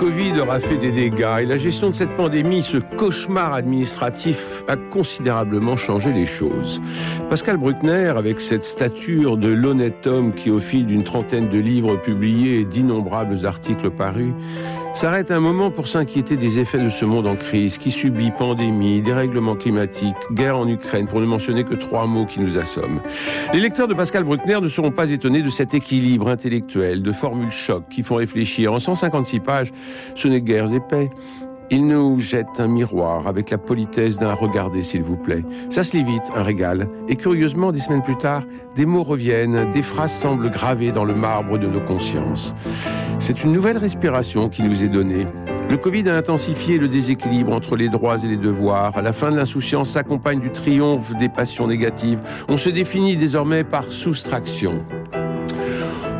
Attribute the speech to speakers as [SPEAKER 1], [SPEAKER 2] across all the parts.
[SPEAKER 1] Covid aura fait des dégâts et la gestion de cette pandémie, ce cauchemar administratif, a considérablement changé les choses. Pascal Bruckner, avec cette stature de l'honnête homme qui, au fil d'une trentaine de livres publiés et d'innombrables articles parus, s'arrête un moment pour s'inquiéter des effets de ce monde en crise qui subit pandémie, dérèglement climatique, guerre en Ukraine, pour ne mentionner que trois mots qui nous assomment. Les lecteurs de Pascal Bruckner ne seront pas étonnés de cet équilibre intellectuel, de formules chocs qui font réfléchir. En 156 pages, ce n'est guerre et paix. Il nous jette un miroir avec la politesse d'un regardez s'il vous plaît. Ça se lit un régal. Et curieusement, des semaines plus tard, des mots reviennent, des phrases semblent gravées dans le marbre de nos consciences. C'est une nouvelle respiration qui nous est donnée. Le Covid a intensifié le déséquilibre entre les droits et les devoirs. La fin de l'insouciance s'accompagne du triomphe des passions négatives. On se définit désormais par soustraction.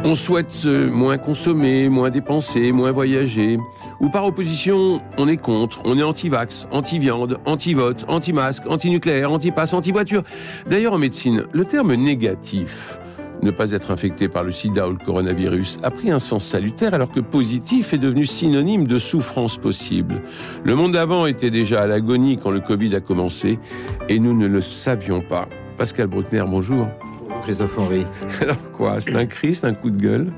[SPEAKER 1] On souhaite moins consommer, moins dépenser, moins voyager. Ou par opposition, on est contre, on est anti-vax, anti-viande, anti-vote, anti-masque, anti-nucléaire, anti-passe, anti-voiture. D'ailleurs, en médecine, le terme négatif, ne pas être infecté par le sida ou le coronavirus, a pris un sens salutaire alors que positif est devenu synonyme de souffrance possible. Le monde d'avant était déjà à l'agonie quand le Covid a commencé et nous ne le savions pas. Pascal Bruckner, bonjour.
[SPEAKER 2] Christophe Henry.
[SPEAKER 1] Alors quoi C'est un cri, c'est un coup de gueule?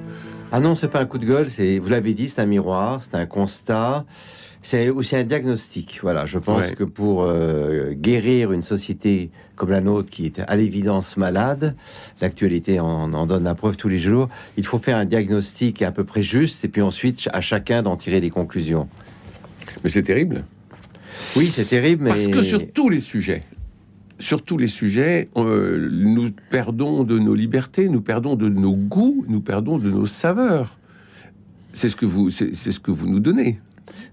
[SPEAKER 2] Ah non, c'est pas un coup de gueule, c'est, vous l'avez dit, c'est un miroir, c'est un constat, c'est aussi un diagnostic. Voilà, je pense
[SPEAKER 1] Ouais.
[SPEAKER 2] que pour euh, guérir une société comme la nôtre qui est à l'évidence malade, l'actualité en, en donne la preuve tous les jours, il faut faire un diagnostic à peu près juste et puis ensuite à chacun d'en tirer des conclusions.
[SPEAKER 1] Mais c'est terrible.
[SPEAKER 2] Oui, c'est terrible, mais...
[SPEAKER 1] Parce que sur tous les sujets, sur tous les sujets, euh, nous perdons de nos libertés, nous perdons de nos goûts, nous perdons de nos saveurs. C'est ce que vous, c'est c'est ce que vous nous donnez.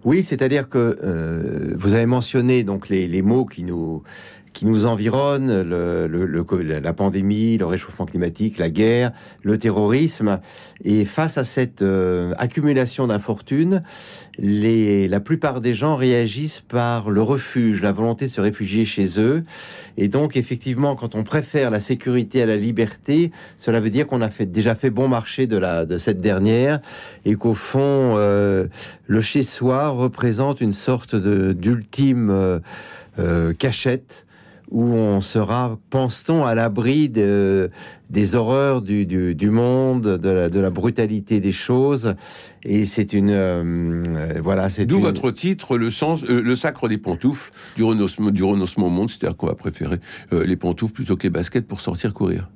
[SPEAKER 2] Oui, c'est-à-dire que euh, vous avez mentionné donc les, les mots qui nous qui nous environnent, le, le- le- la pandémie, le réchauffement climatique, la guerre, le terrorisme. Et face à cette euh, accumulation d'infortunes, la plupart des gens réagissent par le refuge, la volonté de se réfugier chez eux. Et donc, effectivement, quand on préfère la sécurité à la liberté, cela veut dire qu'on a fait, déjà fait bon marché de, la, de cette dernière et qu'au fond, euh, le chez-soi représente une sorte d'ultime euh, euh, cachette où on sera, pense-t-on, à l'abri de- des horreurs du, du- du monde, de la, de la brutalité des choses. Et c'est une... euh, voilà, c'est
[SPEAKER 1] D'où
[SPEAKER 2] une-
[SPEAKER 1] votre titre, le sens, euh, le sacre des pantoufles du renoncement, du renoncement au monde, c'est-à-dire qu'on va préférer euh, les pantoufles plutôt que les baskets pour sortir courir.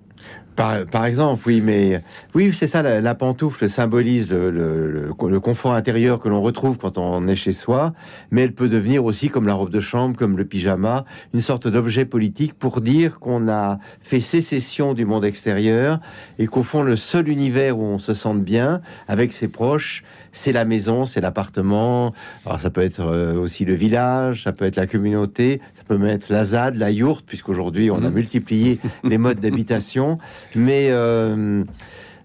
[SPEAKER 2] Par, par exemple, oui, mais oui, c'est ça, la, la pantoufle symbolise le, le- le- le confort intérieur que l'on retrouve quand on est chez soi, mais elle peut devenir aussi, comme la robe de chambre, comme le pyjama, une sorte d'objet politique pour dire qu'on a fait sécession du monde extérieur et qu'au fond, le seul univers où on se sente bien avec ses proches, c'est la maison, c'est l'appartement. Alors ça peut être euh, aussi le village, ça peut être la communauté, ça peut être la ZAD, la yourte, puisqu'aujourd'hui on a
[SPEAKER 1] Mhm.
[SPEAKER 2] multiplié les modes d'habitation. Mais euh,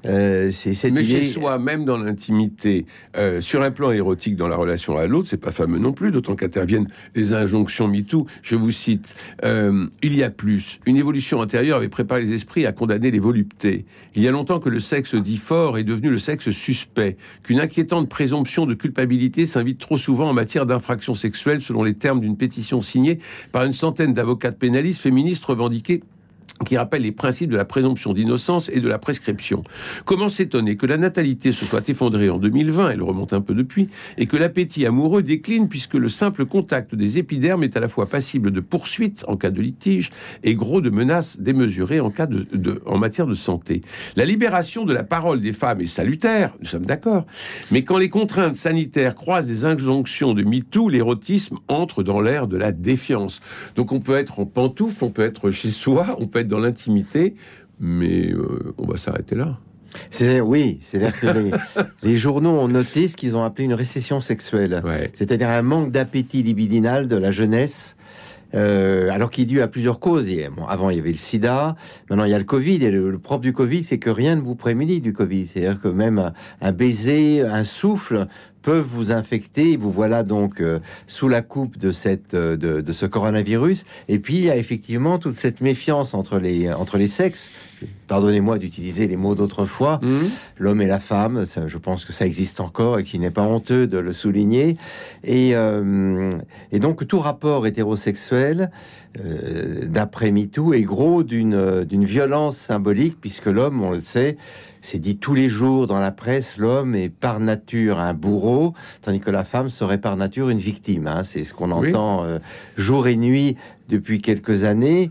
[SPEAKER 2] euh, c'est cette
[SPEAKER 1] Mais
[SPEAKER 2] idée.
[SPEAKER 1] chez soi, même dans l'intimité, euh, sur un plan érotique dans la relation à l'autre, c'est pas fameux non plus, d'autant qu'interviennent les injonctions MeToo. Je vous cite, euh, il y a plus. Une évolution intérieure avait préparé les esprits à condamner les voluptés. Il y a longtemps que le sexe dit fort est devenu le sexe suspect, qu'une inquiétante présomption de culpabilité s'invite trop souvent en matière d'infraction sexuelle, selon les termes d'une pétition signée par une centaine d'avocats pénalistes féministes revendiqués qui rappelle les principes de la présomption d'innocence et de la prescription. Comment s'étonner que la natalité se soit effondrée en 2020, elle remonte un peu depuis, et que l'appétit amoureux décline puisque le simple contact des épidermes est à la fois passible de poursuites en cas de litige et gros de menaces démesurées en cas de, en matière de santé. La libération de la parole des femmes est salutaire, nous sommes d'accord, mais quand les contraintes sanitaires croisent des injonctions de MeToo, l'érotisme entre dans l'ère de la défiance. Donc on peut être en pantoufle, on peut être chez soi, on peut être dans l'intimité, mais euh, on va s'arrêter là.
[SPEAKER 2] C'est oui, c'est-à-dire que les, les journaux ont noté ce qu'ils ont appelé une récession sexuelle,
[SPEAKER 1] Ouais.
[SPEAKER 2] c'est-à-dire un manque d'appétit libidinal de la jeunesse. euh, alors qui est dû à plusieurs causes. Bon, avant, il y avait le sida. Maintenant, il y a le Covid. Et le, le propre du Covid, c'est que rien ne vous prémunit du Covid. C'est-à-dire que même un, un baiser, un souffle peuvent vous infecter. Vous voilà donc euh, sous la coupe de cette euh, de, de ce coronavirus. Et puis, il y a effectivement toute cette méfiance entre les entre les sexes. Pardonnez-moi d'utiliser les mots d'autrefois
[SPEAKER 1] Hum
[SPEAKER 2] l'homme et la femme. Ça, je pense que ça existe encore et qu'il n'est pas honteux de le souligner. Et, euh, et donc tout rapport hétérosexuel, d'après MeToo, est gros d'une d'une violence symbolique, puisque l'homme, on le sait, c'est dit tous les jours dans la presse, l'homme est par nature un bourreau, tandis que la femme serait par nature une victime. hein. C'est ce qu'on
[SPEAKER 1] Oui.
[SPEAKER 2] entend euh, jour et nuit depuis quelques années.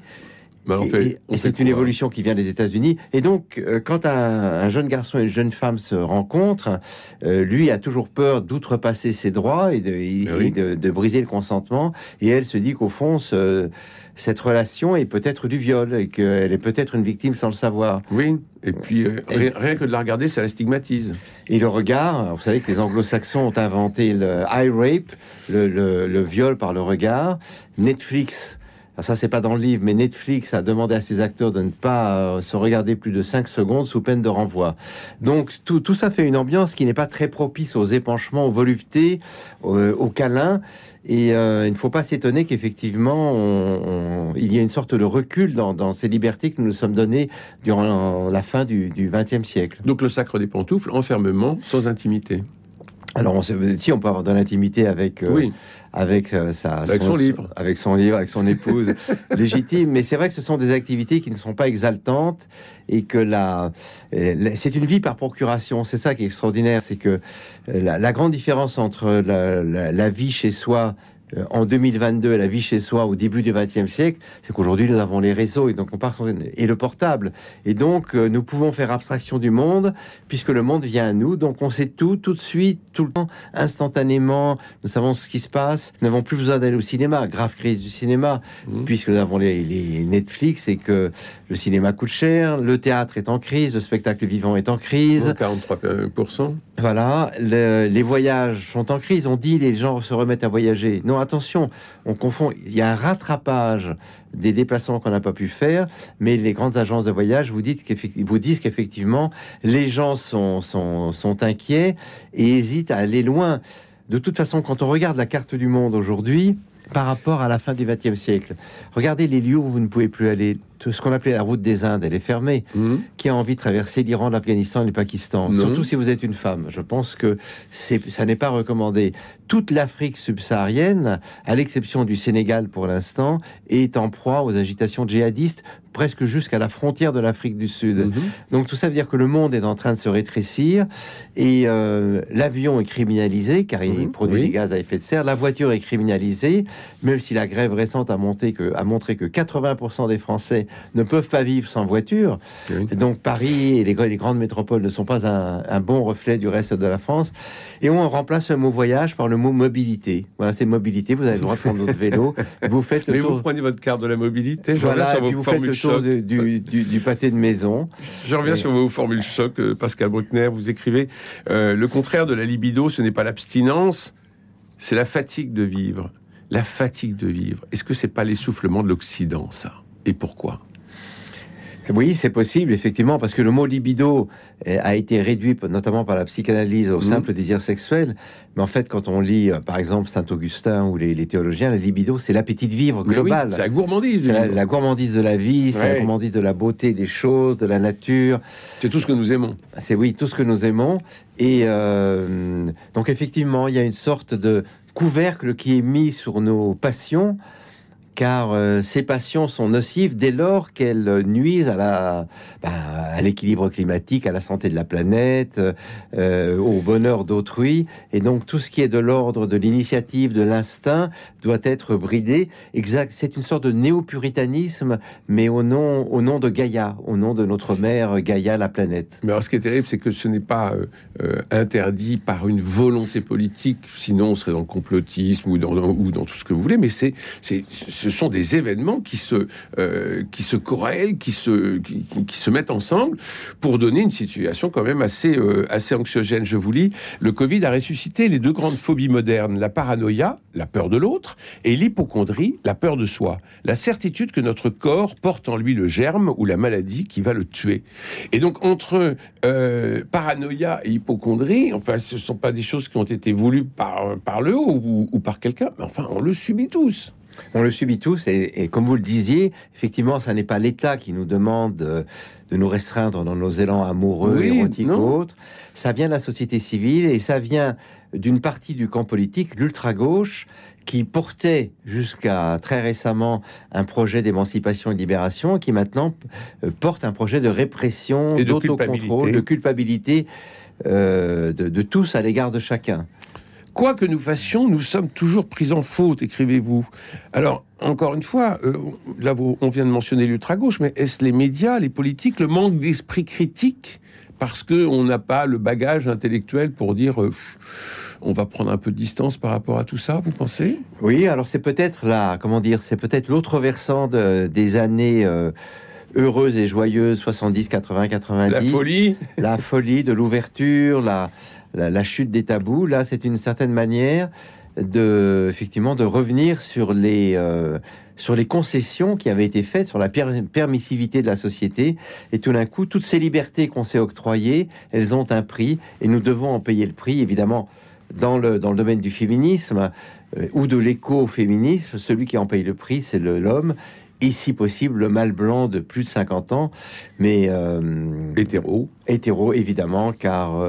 [SPEAKER 1] Bah, on
[SPEAKER 2] Et-
[SPEAKER 1] fait-
[SPEAKER 2] et-
[SPEAKER 1] on
[SPEAKER 2] et
[SPEAKER 1] fait
[SPEAKER 2] c'est une
[SPEAKER 1] quoi
[SPEAKER 2] évolution qui vient des États-Unis. Et donc, euh, quand un, un jeune garçon et une jeune femme se rencontrent, euh, lui a toujours peur d'outrepasser ses droits et, de, et-
[SPEAKER 1] Ah oui.
[SPEAKER 2] et de, de briser le consentement. Et elle se dit qu'au fond, ce- cette relation est peut-être du viol et qu'elle est peut-être une victime sans le savoir.
[SPEAKER 1] Oui, et puis euh, rien, rien que de la regarder, ça la stigmatise.
[SPEAKER 2] Et le regard, vous savez que les anglo-saxons ont inventé le eye rape, le, le- le viol par le regard. Netflix, ça c'est pas dans le livre, mais Netflix a demandé à ses acteurs de ne pas euh, se regarder plus de 5 secondes sous peine de renvoi. Donc tout, tout ça fait une ambiance qui n'est pas très propice aux épanchements, aux voluptés, euh, aux câlins. Et euh, il ne faut pas s'étonner qu'effectivement, il y a une sorte de recul dans ces libertés que nous nous sommes données durant la fin du XXe siècle.
[SPEAKER 1] Donc le sacre des pantoufles, enfermement, sans intimité.
[SPEAKER 2] Alors, on, si on peut avoir de l'intimité avec, euh,
[SPEAKER 1] oui,
[SPEAKER 2] avec euh, sa,
[SPEAKER 1] Avec son livre.
[SPEAKER 2] avec son livre, avec son épouse légitime. Mais c'est vrai que ce sont des activités qui ne sont pas exaltantes et que la, euh, la- c'est une vie par procuration. C'est ça qui est extraordinaire, c'est que la, la grande différence entre la, vie chez soi en 2022 et la vie chez soi au début du XXe siècle, c'est qu'aujourd'hui nous avons les réseaux et donc on part sur- et le portable et donc euh, nous pouvons faire abstraction du monde puisque le monde vient à nous. Donc on sait tout, tout de suite, tout le temps, instantanément. Nous savons ce qui se passe. Nous n'avons plus besoin d'aller au cinéma. Grave crise du cinéma,
[SPEAKER 1] Mhm.
[SPEAKER 2] puisque nous avons les, les Netflix et que le cinéma coûte cher. Le théâtre est en crise. Le spectacle vivant est en crise.
[SPEAKER 1] 43%.
[SPEAKER 2] Voilà, le- les voyages sont en crise. On dit les gens se remettent à voyager. Non, attention, on confond. Il y a un rattrapage des déplacements qu'on n'a pas pu faire, mais les grandes agences de voyage vous, dites disent qu'effectivement, les gens sont inquiets et hésitent à aller loin. De toute façon, quand on regarde la carte du monde aujourd'hui, par rapport à la fin du XXe siècle, regardez les lieux où vous ne pouvez plus aller. Tout ce qu'on appelait la route des Indes, elle est fermée
[SPEAKER 1] Mhm.
[SPEAKER 2] qui a envie de traverser l'Iran, l'Afghanistan et le Pakistan,
[SPEAKER 1] Non.
[SPEAKER 2] surtout si vous êtes une femme. Je pense que ça n'est pas recommandé. Toute l'Afrique subsaharienne, à l'exception du Sénégal pour l'instant, est en proie aux agitations djihadistes, presque jusqu'à la frontière de l'Afrique du Sud.
[SPEAKER 1] Mhm.
[SPEAKER 2] Donc tout ça veut dire que le monde est en train de se rétrécir et euh, l'avion est criminalisé car il
[SPEAKER 1] Mhm,
[SPEAKER 2] produit
[SPEAKER 1] oui.
[SPEAKER 2] des gaz à effet de serre. La voiture est criminalisée, même si la grève récente a, monté que, a montré que 80% des Français ne peuvent pas vivre sans voiture.
[SPEAKER 1] Oui.
[SPEAKER 2] Donc Paris et les, les grandes métropoles ne sont pas un, un bon reflet du reste de la France. Et on remplace le mot voyage par le mot mobilité. Voilà, c'est mobilité. Vous avez le droit de prendre votre vélo. Vous faites le
[SPEAKER 1] Mais
[SPEAKER 2] tour.
[SPEAKER 1] vous prenez votre carte de la mobilité,
[SPEAKER 2] voilà, et puis vous faites le tour de- du, du- du pâté de maison.
[SPEAKER 1] Je reviens
[SPEAKER 2] Et-
[SPEAKER 1] sur vos formules choc, euh, Pascal Bruckner. Vous écrivez euh, le contraire de la libido, ce n'est pas l'abstinence, c'est la fatigue de vivre. La fatigue de vivre. Est-ce que c'est pas l'essoufflement de l'Occident, ça? Et pourquoi?
[SPEAKER 2] Oui, c'est possible, effectivement, parce que le mot libido euh, a été réduit notamment par la psychanalyse au
[SPEAKER 1] Mhm.
[SPEAKER 2] simple désir sexuel. Mais en fait, quand on lit, euh, par exemple, Saint-Augustin ou les, les théologiens, la libido, c'est l'appétit de vivre
[SPEAKER 1] oui,
[SPEAKER 2] global.
[SPEAKER 1] c'est la gourmandise.
[SPEAKER 2] c'est la, la gourmandise de la vie, c'est la gourmandise de la beauté des choses, de la nature.
[SPEAKER 1] C'est tout ce que nous aimons.
[SPEAKER 2] C'est oui, tout ce que nous aimons. Et euh, donc, effectivement, il y a une sorte de couvercle qui est mis sur nos passions, car euh, ces passions sont nocives dès lors qu'elles nuisent à la bah, à l'équilibre climatique, à la santé de la planète, euh, au bonheur d'autrui. Et donc, tout ce qui est de l'ordre de l'initiative, de l'instinct, doit être bridé. Exact. C'est une sorte de néo-puritanisme, mais au nom, au nom de Gaïa, au nom de notre mère Gaïa, la planète.
[SPEAKER 1] Mais alors, ce qui est terrible, c'est que ce n'est pas euh, euh, interdit par une volonté politique, sinon on serait dans le complotisme ou dans, dans- ou dans tout ce que vous voulez, mais c'est, c'est, ce ce sont des événements qui se, euh, qui se corrèlent, qui se, qui, se mettent ensemble pour donner une situation quand même assez, euh, assez anxiogène. Je vous lis, le Covid a ressuscité les deux grandes phobies modernes, la paranoïa, la peur de l'autre, et l'hypochondrie, la peur de soi. La certitude que notre corps porte en lui le germe ou la maladie qui va le tuer. Et donc, entre euh, paranoïa et hypochondrie, enfin, ce ne sont pas des choses qui ont été voulues par, par le haut ou par quelqu'un, mais enfin, on le subit tous.
[SPEAKER 2] On le subit tous, et, comme vous le disiez, effectivement, ça n'est pas l'État qui nous demande de, nous restreindre dans nos élans amoureux, érotiques ou autres. Ça vient de la société civile et ça vient d'une partie du camp politique, l'ultra-gauche, qui portait jusqu'à très récemment un projet d'émancipation et de libération, qui maintenant euh, porte un projet de répression, d'autocontrôle, de culpabilité euh, de tous à l'égard de chacun.
[SPEAKER 1] Quoi que nous fassions, nous sommes toujours pris en faute, écrivez-vous. Alors, encore une fois, euh, là, on vient de mentionner l'ultra-gauche, mais est-ce les médias, les politiques, le manque d'esprit critique parce qu'on n'a pas le bagage intellectuel pour dire euh, on va prendre un peu de distance par rapport à tout ça, vous pensez?
[SPEAKER 2] Oui, alors c'est peut-être là, comment dire, c'est peut-être l'autre versant des années euh, heureuses et joyeuses, 70, 80, 90.
[SPEAKER 1] La folie
[SPEAKER 2] La folie de l'ouverture, la, la, chute des tabous. Là, c'est une certaine manière de, effectivement, de revenir sur les, euh, sur les concessions qui avaient été faites, sur la permissivité de la société. Et tout d'un coup, toutes ces libertés qu'on s'est octroyées, elles ont un prix et nous devons en payer le prix, évidemment. Dans le, dans le domaine du féminisme euh, ou de l'écoféminisme, celui qui en paye le prix, c'est l'homme et si possible le mâle blanc de plus de 50 ans, mais
[SPEAKER 1] euh, hétéro.
[SPEAKER 2] Hétéro, évidemment, car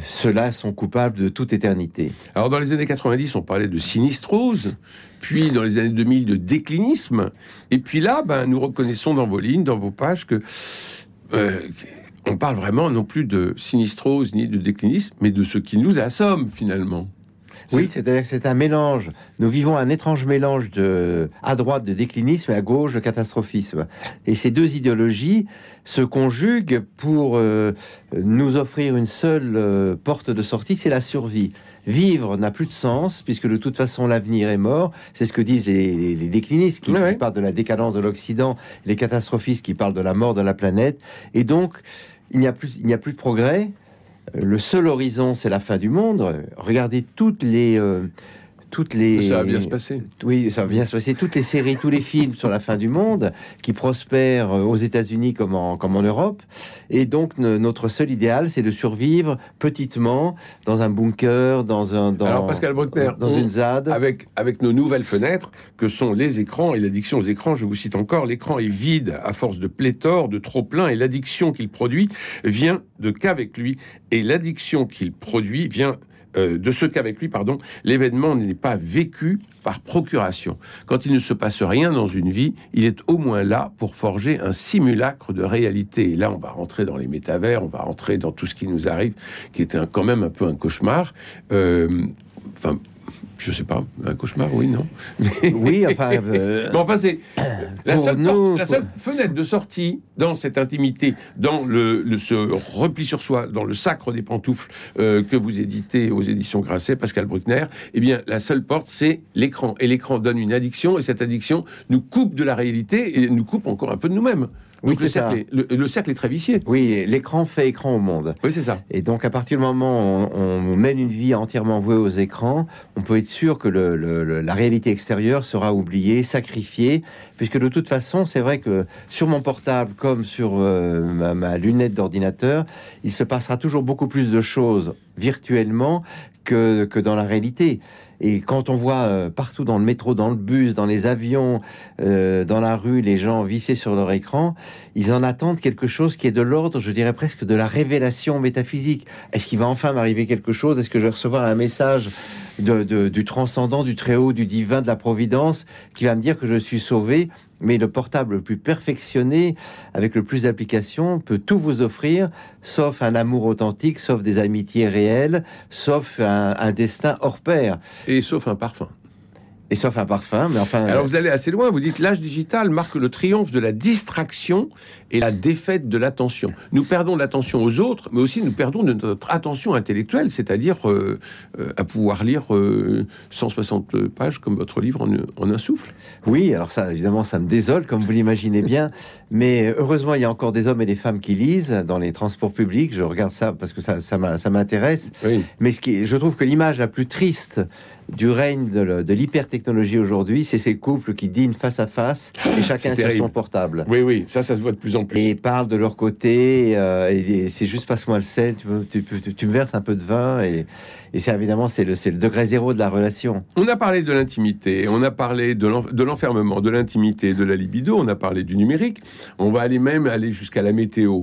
[SPEAKER 2] ceux-là sont coupables de toute éternité.
[SPEAKER 1] Alors dans les années 90, on parlait de sinistrose, puis dans les années 2000 de déclinisme, et puis là, ben, nous reconnaissons dans vos lignes, dans vos pages, que euh, on parle vraiment non plus de sinistrose ni de déclinisme, mais de ce qui nous assomme finalement.
[SPEAKER 2] Oui, c'est-à-dire que c'est un mélange. Nous vivons un étrange mélange de, à droite de déclinisme et à gauche de catastrophisme. Et ces deux idéologies se conjuguent pour euh, nous offrir une seule euh, porte de sortie, c'est la survie. Vivre n'a plus de sens, puisque de toute façon l'avenir est mort. C'est ce que disent les, déclinistes qui, parlent de la décadence de l'Occident, les catastrophistes qui parlent de la mort de la planète. Et donc, il n'y a plus, il n'y a plus de progrès. Le seul horizon, c'est la fin du monde. Regardez toutes les, euh, toutes les.
[SPEAKER 1] Ça va bien se passer.
[SPEAKER 2] Oui, ça va bien se passer. Toutes les séries, tous les films sur la fin du monde qui prospèrent euh, aux États-Unis comme en, comme en Europe. Et donc, notre seul idéal, c'est de survivre petitement dans un bunker, dans un. Dans,
[SPEAKER 1] Alors, Pascal Bruckner,
[SPEAKER 2] dans une ZAD.
[SPEAKER 1] Avec, avec nos nouvelles fenêtres, que sont les écrans et l'addiction aux écrans, je vous cite encore, l'écran est vide à force de pléthore, de trop-plein, et l'addiction qu'il produit vient de qu'avec lui. Et l'addiction qu'il produit vient euh, de ce qu'avec lui, pardon, l'événement n'est pas vécu par procuration. Quand il ne se passe rien dans une vie, il est au moins là pour forger un simulacre de réalité. Et là, on va rentrer dans les métavers, on va rentrer dans tout ce qui nous arrive, qui était quand même un peu un cauchemar. Euh, enfin, je sais pas, un cauchemar, oui, non
[SPEAKER 2] Oui, enfin. Euh,
[SPEAKER 1] enfin, c'est la, seule, la seule fenêtre de sortie dans cette intimité, dans le, ce repli sur soi, dans le sacre des pantoufles euh, que vous éditez aux éditions Grasset, Pascal Bruckner. Eh bien, la seule porte, c'est l'écran. Et l'écran donne une addiction, et cette addiction nous coupe de la réalité et nous coupe encore un peu de nous-mêmes. Oui, le, cercle est, le, cercle est très vicié.
[SPEAKER 2] Oui, l'écran fait écran au monde.
[SPEAKER 1] Oui, c'est ça.
[SPEAKER 2] Et donc, à partir du moment où on, mène une vie entièrement vouée aux écrans, on peut être sûr que la réalité extérieure sera oubliée, sacrifiée, puisque de toute façon, c'est vrai que sur mon portable comme sur euh, ma, lunette d'ordinateur, il se passera toujours beaucoup plus de choses virtuellement que, que dans la réalité. Et quand on voit euh, partout dans le métro, dans le bus, dans les avions, euh, dans la rue, les gens vissés sur leur écran, ils en attendent quelque chose qui est de l'ordre, je dirais presque, de la révélation métaphysique. Est-ce qu'il va enfin m'arriver quelque chose? Est-ce que je vais recevoir un message du transcendant, du très haut, du divin, de la providence, qui va me dire que je suis sauvé? Mais le portable le plus perfectionné, avec le plus d'applications, peut tout vous offrir, sauf un amour authentique, sauf des amitiés réelles, sauf un, destin hors pair.
[SPEAKER 1] Et sauf un parfum.
[SPEAKER 2] Et sauf un parfum. Mais enfin.
[SPEAKER 1] Alors vous allez assez loin. Vous dites l'âge digital marque le triomphe de la distraction et la défaite de l'attention. Nous perdons l'attention aux autres, mais aussi nous perdons notre attention intellectuelle, c'est-à-dire euh, euh, à pouvoir lire 160 euh, pages comme votre livre en, un souffle.
[SPEAKER 2] Oui, alors ça, évidemment, ça me désole, comme vous l'imaginez bien, mais heureusement, il y a encore des hommes et des femmes qui lisent dans les transports publics. Je regarde ça parce que ça, ça m'intéresse. Mais ce qui, je trouve que l'image la plus triste du règne de l'hypertechnologie aujourd'hui, c'est ces couples qui dînent face à face et chacun sur son portable.
[SPEAKER 1] Oui, oui, ça, ça se voit de plus en plus.
[SPEAKER 2] Et parlent de leur côté, euh, et, c'est juste passe-moi le sel, tu, tu, me verses un peu de vin, et, et c'est évidemment c'est le, le, degré zéro de la relation.
[SPEAKER 1] On a parlé de l'intimité, on a parlé de l'enfermement, de l'intimité, de la libido, on a parlé du numérique, on va aller même aller jusqu'à la météo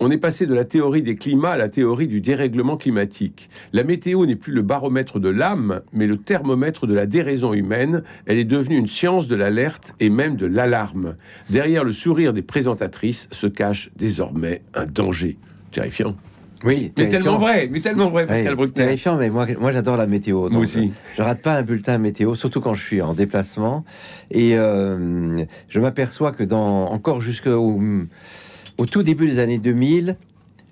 [SPEAKER 1] on est passé de la théorie des climats à la théorie du dérèglement climatique. La météo n'est plus le baromètre de l'âme, mais le thermomètre de la déraison humaine. Elle est devenue une science de l'alerte et même de l'alarme. Derrière le sourire des présentatrices se cache désormais un danger terrifiant.
[SPEAKER 2] Oui,
[SPEAKER 1] mais tellement vrai, mais tellement vrai, Pascal oui,
[SPEAKER 2] Terrifiant, mais moi, moi j'adore la météo.
[SPEAKER 1] Moi aussi.
[SPEAKER 2] Je rate pas un bulletin météo, surtout quand je suis en déplacement. Et euh, je m'aperçois que dans encore jusqu'au au tout début des années 2000,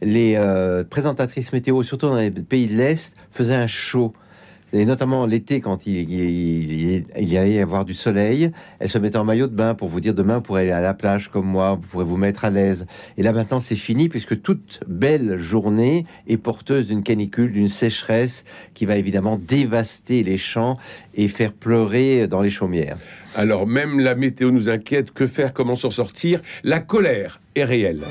[SPEAKER 2] les euh, présentatrices météo, surtout dans les pays de l'Est, faisaient un show. Et notamment l'été, quand il, y allait y avoir du soleil, elles se mettaient en maillot de bain pour vous dire demain, vous pourrez aller à la plage comme moi, vous pourrez vous mettre à l'aise. Et là maintenant, c'est fini, puisque toute belle journée est porteuse d'une canicule, d'une sécheresse qui va évidemment dévaster les champs et faire pleurer dans les chaumières.
[SPEAKER 1] Alors même la météo nous inquiète, que faire, comment s'en sortir? La colère est réelle.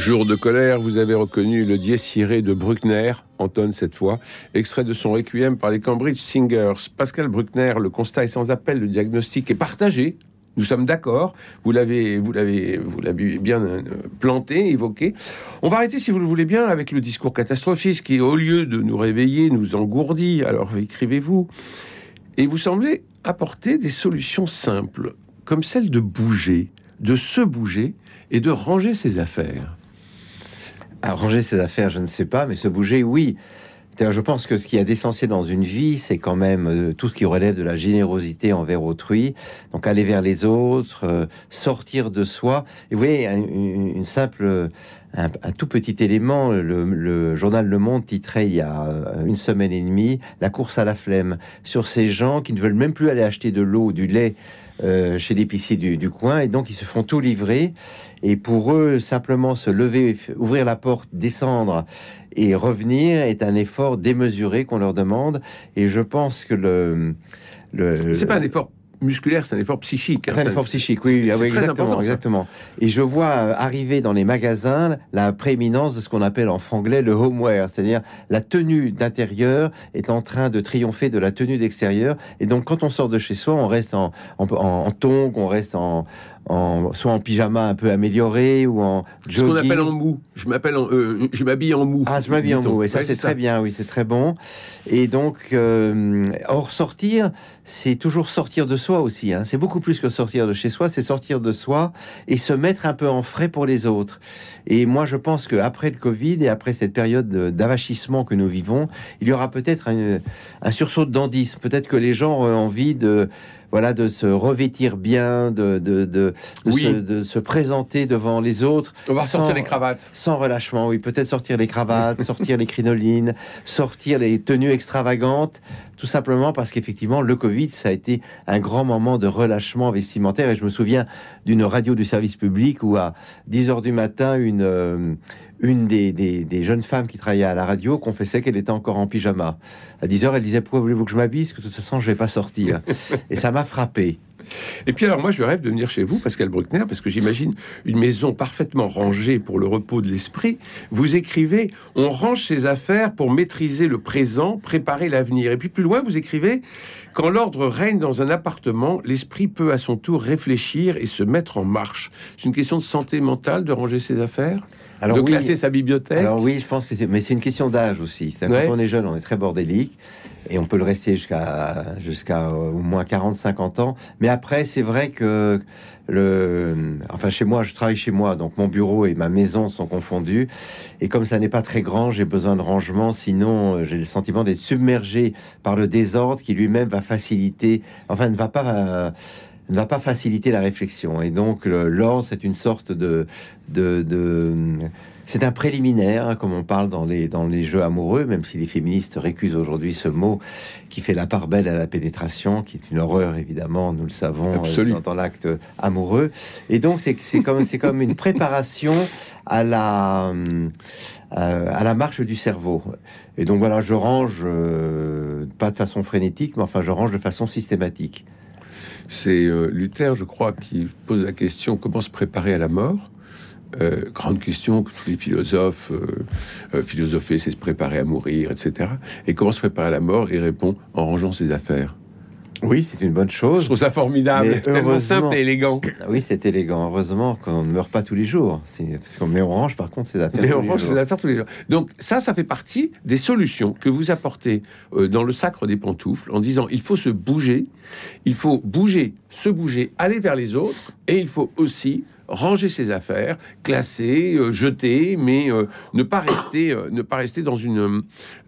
[SPEAKER 1] Jour de colère, vous avez reconnu le dies de Bruckner, Anton cette fois, extrait de son requiem par les Cambridge Singers. Pascal Bruckner, le constat est sans appel, le diagnostic est partagé. Nous sommes d'accord. Vous l'avez, vous l'avez, vous l'avez bien euh, planté, évoqué. On va arrêter, si vous le voulez bien, avec le discours catastrophiste qui, au lieu de nous réveiller, nous engourdit. Alors écrivez-vous. Et vous semblez apporter des solutions simples, comme celle de bouger, de se bouger et de ranger ses affaires.
[SPEAKER 2] À ranger ses affaires, je ne sais pas, mais se bouger, oui. Je pense que ce qui est d'essentiel dans une vie, c'est quand même euh, tout ce qui relève de la générosité envers autrui. Donc aller vers les autres, euh, sortir de soi. Et vous voyez, une, simple, un, tout petit élément, le, journal Le Monde titrait il y a euh, une semaine et demie la course à la flemme sur ces gens qui ne veulent même plus aller acheter de l'eau, du lait chez l'épicier du, du, coin, et donc ils se font tout livrer. Et pour eux, simplement se lever, ouvrir la porte, descendre et revenir est un effort démesuré qu'on leur demande. Et je pense que le...
[SPEAKER 1] le c'est pas un effort musculaire, c'est un effort psychique.
[SPEAKER 2] Hein, c'est un effort psychique, oui, oui exactement, exactement. Et je vois euh, arriver dans les magasins la prééminence de ce qu'on appelle en franglais le homeware, c'est-à-dire la tenue d'intérieur est en train de triompher de la tenue d'extérieur. Et donc, quand on sort de chez soi, on reste en, en, en, tongs, on reste en, en, soit en pyjama un peu amélioré ou en
[SPEAKER 1] jogging. Ce qu'on appelle en mou. Je m'appelle, euh, je m'habille en mou.
[SPEAKER 2] Ah, je m'habille en mou. Et ça, c'est très bien. Oui, c'est très bon. Et donc, euh, or sortir, c'est toujours sortir de soi aussi. Hein. C'est beaucoup plus que sortir de chez soi. C'est sortir de soi et se mettre un peu en frais pour les autres. Et moi, je pense qu'après le Covid et après cette période d'avachissement que nous vivons, il y aura peut-être un, un sursaut de dandisme. Peut-être que les gens ont envie de voilà, de se revêtir bien, de, de, de,
[SPEAKER 1] Oui.
[SPEAKER 2] se, de se présenter devant les autres.
[SPEAKER 1] On va
[SPEAKER 2] sans-
[SPEAKER 1] sortir les cravates.
[SPEAKER 2] Sans relâchement, oui. Peut-être sortir les cravates, sortir les crinolines, sortir les tenues extravagantes, tout simplement parce qu'effectivement, le Covid, ça a été un grand moment de relâchement vestimentaire. Et je me souviens d'une radio du service public où à 10 heures du matin, une, euh, une des, des- des jeunes femmes qui travaillait à la radio confessait qu'elle était encore en pyjama. À 10 heures, elle disait Pourquoi voulez-vous que je m'habille? Parce que de toute façon, je vais pas sortir. Et ça m'a frappé.
[SPEAKER 1] Et puis alors moi je rêve de venir chez vous, Pascal Bruckner, parce que j'imagine une maison parfaitement rangée pour le repos de l'esprit. Vous écrivez On range ses affaires pour maîtriser le présent, préparer l'avenir. Et puis plus loin, vous écrivez Quand l'ordre règne dans un appartement, l'esprit peut à son tour réfléchir et se mettre en marche. C'est une question de santé mentale de ranger ses affaires,
[SPEAKER 2] Alors
[SPEAKER 1] de
[SPEAKER 2] oui,
[SPEAKER 1] classer sa bibliothèque.
[SPEAKER 2] Alors oui, je pense que c'est, mais c'est une question d'âge aussi. C'est-à-dire,
[SPEAKER 1] Ouais.
[SPEAKER 2] Quand on est jeune, on est très bordélique et on peut le rester jusqu'à jusqu'à euh, au moins 40-50 ans. Mais après, c'est vrai que enfin chez moi, je travaille chez moi, donc mon bureau et ma maison sont confondus. Et comme ça n'est pas très grand, j'ai besoin de rangement. Sinon, euh, j'ai le sentiment d'être submergé par le désordre qui lui-même va faciliter, enfin ne va pas ne va pas faciliter la réflexion. Et donc l'ordre, c'est une sorte de de, de c'est un préliminaire, hein, comme on parle dans les, dans les jeux amoureux, même si les féministes récusent aujourd'hui ce mot qui fait la part belle à la pénétration, qui est une horreur, évidemment, nous le savons, euh, dans, dans l'acte amoureux. Et donc, c'est c'est comme, c'est comme une préparation à la, euh, à la marche du cerveau. Et donc, voilà, je range, euh, pas de façon frénétique, mais enfin, je range de façon systématique.
[SPEAKER 1] C'est euh, Luther, je crois, qui pose la question comment se préparer à la mort? Euh, grande question que tous les philosophes euh, euh, philosopher, c'est se préparer à mourir, etc. Et comment se préparer à la mort? Il répond en rangeant ses affaires.
[SPEAKER 2] Oui, c'est une bonne
[SPEAKER 1] Je
[SPEAKER 2] chose.
[SPEAKER 1] trouve ça formidable, tellement simple et élégant.
[SPEAKER 2] Oui, c'est élégant. Heureusement qu'on ne meurt pas tous les jours. Parce qu'on met on range, par contre, ses affaires.
[SPEAKER 1] Mais on range ses affaires tous les jours. Donc ça, ça fait partie des solutions que vous apportez euh, dans le sacre des pantoufles en disant il faut se bouger, il faut bouger, se bouger, aller vers les autres, et il faut aussi ranger ses affaires, classer, euh, jeter, mais euh, ne pas rester, euh, ne pas rester dans une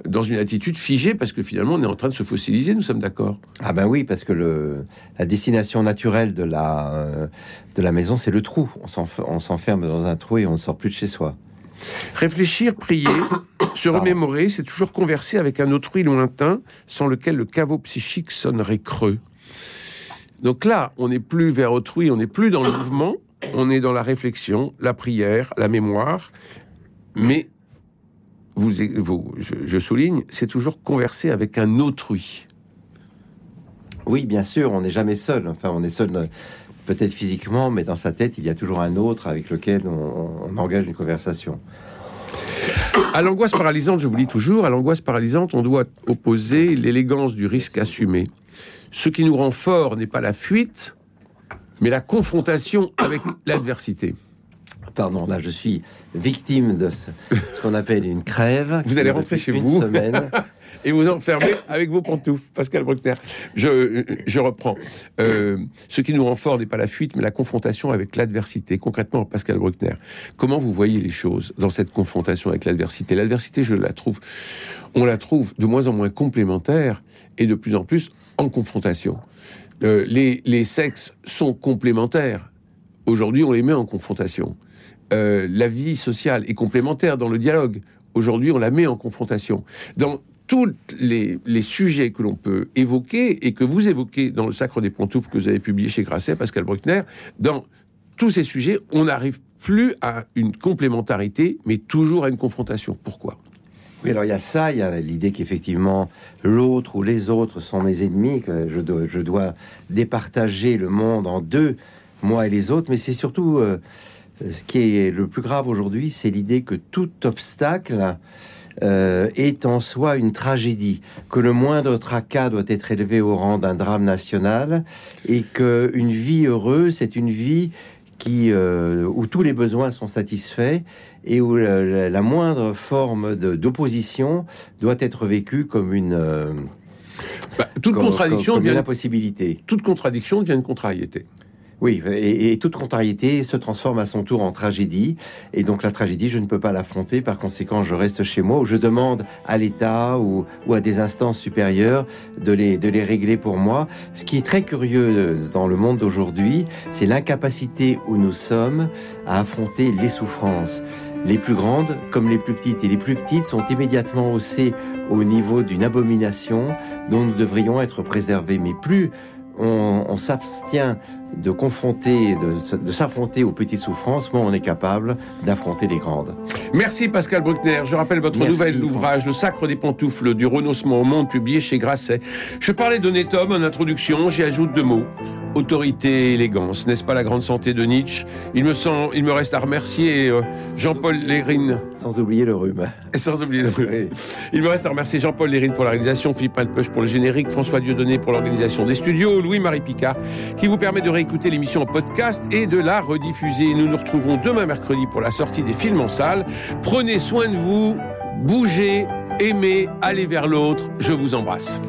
[SPEAKER 1] dans une attitude figée parce que finalement on est en train de se fossiliser. Nous sommes d'accord.
[SPEAKER 2] Ah ben oui, parce que le, la destination naturelle de la, de la maison, c'est le trou. On s'enf- on s'enferme dans un trou et on ne sort plus de chez soi.
[SPEAKER 1] Réfléchir, prier, se
[SPEAKER 2] Pardon.
[SPEAKER 1] remémorer, c'est toujours converser avec un autrui lointain sans lequel le caveau psychique sonnerait creux. Donc là, on n'est plus vers autrui, on n'est plus dans le mouvement, on est dans la réflexion, la prière, la mémoire, mais vous, vous- je, je souligne, c'est toujours converser avec un autrui.
[SPEAKER 2] Oui, bien sûr, on n'est jamais seul. Enfin, on est seul peut-être physiquement, mais dans sa tête, il y a toujours un autre avec lequel on, on engage une conversation.
[SPEAKER 1] À l'angoisse paralysante, je vous lis toujours, à l'angoisse paralysante, on doit opposer l'élégance du risque assumé. Ce qui nous rend fort n'est pas la fuite, mais la confrontation avec l'adversité.
[SPEAKER 2] Pardon, là, je suis victime de ce, ce qu'on appelle une crève.
[SPEAKER 1] Vous allez rentrer chez
[SPEAKER 2] une
[SPEAKER 1] vous.
[SPEAKER 2] semaine.
[SPEAKER 1] Et vous enfermez avec vos pantoufles, Pascal Bruckner. Je, je reprends. Euh, ce qui nous rend fort n'est pas la fuite, mais la confrontation avec l'adversité. Concrètement, Pascal Bruckner, comment vous voyez les choses dans cette confrontation avec l'adversité? L'adversité, je la trouve, on la trouve de moins en moins complémentaire et de plus en plus en confrontation. Euh, les, sexes sont complémentaires. Aujourd'hui, on les met en confrontation. Euh, la vie sociale est complémentaire dans le dialogue. Aujourd'hui, on la met en confrontation. Dans tous les, les sujets que l'on peut évoquer et que vous évoquez dans le Sacre des Pantoufles que vous avez publié chez Grasset, Pascal Bruckner, dans tous ces sujets, on n'arrive plus à une complémentarité, mais toujours à une confrontation. Pourquoi?
[SPEAKER 2] Oui, alors il y a ça, il y a l'idée qu'effectivement l'autre ou les autres sont mes ennemis, que je dois, je dois départager le monde en deux, moi et les autres, mais c'est surtout euh, ce qui est le plus grave aujourd'hui, c'est l'idée que tout obstacle euh, est en soi une tragédie, que le moindre tracas doit être élevé au rang d'un drame national, et que une vie heureuse, c'est une vie qui, euh, où tous les besoins sont satisfaits et où la, moindre forme d'opposition doit être vécue comme une, euh,
[SPEAKER 1] Bah, Toute
[SPEAKER 2] comme-
[SPEAKER 1] contradiction
[SPEAKER 2] comme, comme une
[SPEAKER 1] devient
[SPEAKER 2] impossibilité.
[SPEAKER 1] toute contradiction devient une contrariété.
[SPEAKER 2] Oui, et, toute contrariété se transforme à son tour en tragédie. Et donc la tragédie, je ne peux pas l'affronter. Par conséquent, je reste chez moi ou je demande à l'État ou, à des instances supérieures de les, de les régler pour moi. Ce qui est très curieux dans le monde d'aujourd'hui, c'est l'incapacité où nous sommes à affronter les souffrances les plus grandes comme les plus petites. Et les plus petites sont immédiatement haussées au niveau d'une abomination dont nous devrions être préservés. Mais plus on, s'abstient de confronter, de, s'affronter aux petites souffrances, moins on est capable d'affronter les grandes.
[SPEAKER 1] Merci Pascal Bruckner. Je rappelle votre nouvel ouvrage, Le Sacre des pantoufles, du renoncement au monde, publié chez Grasset. Je parlais d'honnête homme en introduction, j'y ajoute deux mots autorité, élégance. N'est-ce pas la grande santé de Nietzsche? Il me, sent, il me reste à remercier euh, Jean-Paul Lérine.
[SPEAKER 2] Sans oublier le rhume.
[SPEAKER 1] Et sans oublier le rhume. Il me reste à remercier Jean-Paul Lérine pour la réalisation, Philippe Alpeuch pour le générique, François Dieudonné pour l'organisation des studios, Louis-Marie Picard qui vous permet de réécouter l'émission en podcast et de la rediffuser. Nous nous retrouvons demain mercredi pour la sortie des films en salle. Prenez soin de vous, bougez, aimez, allez vers l'autre. Je vous embrasse.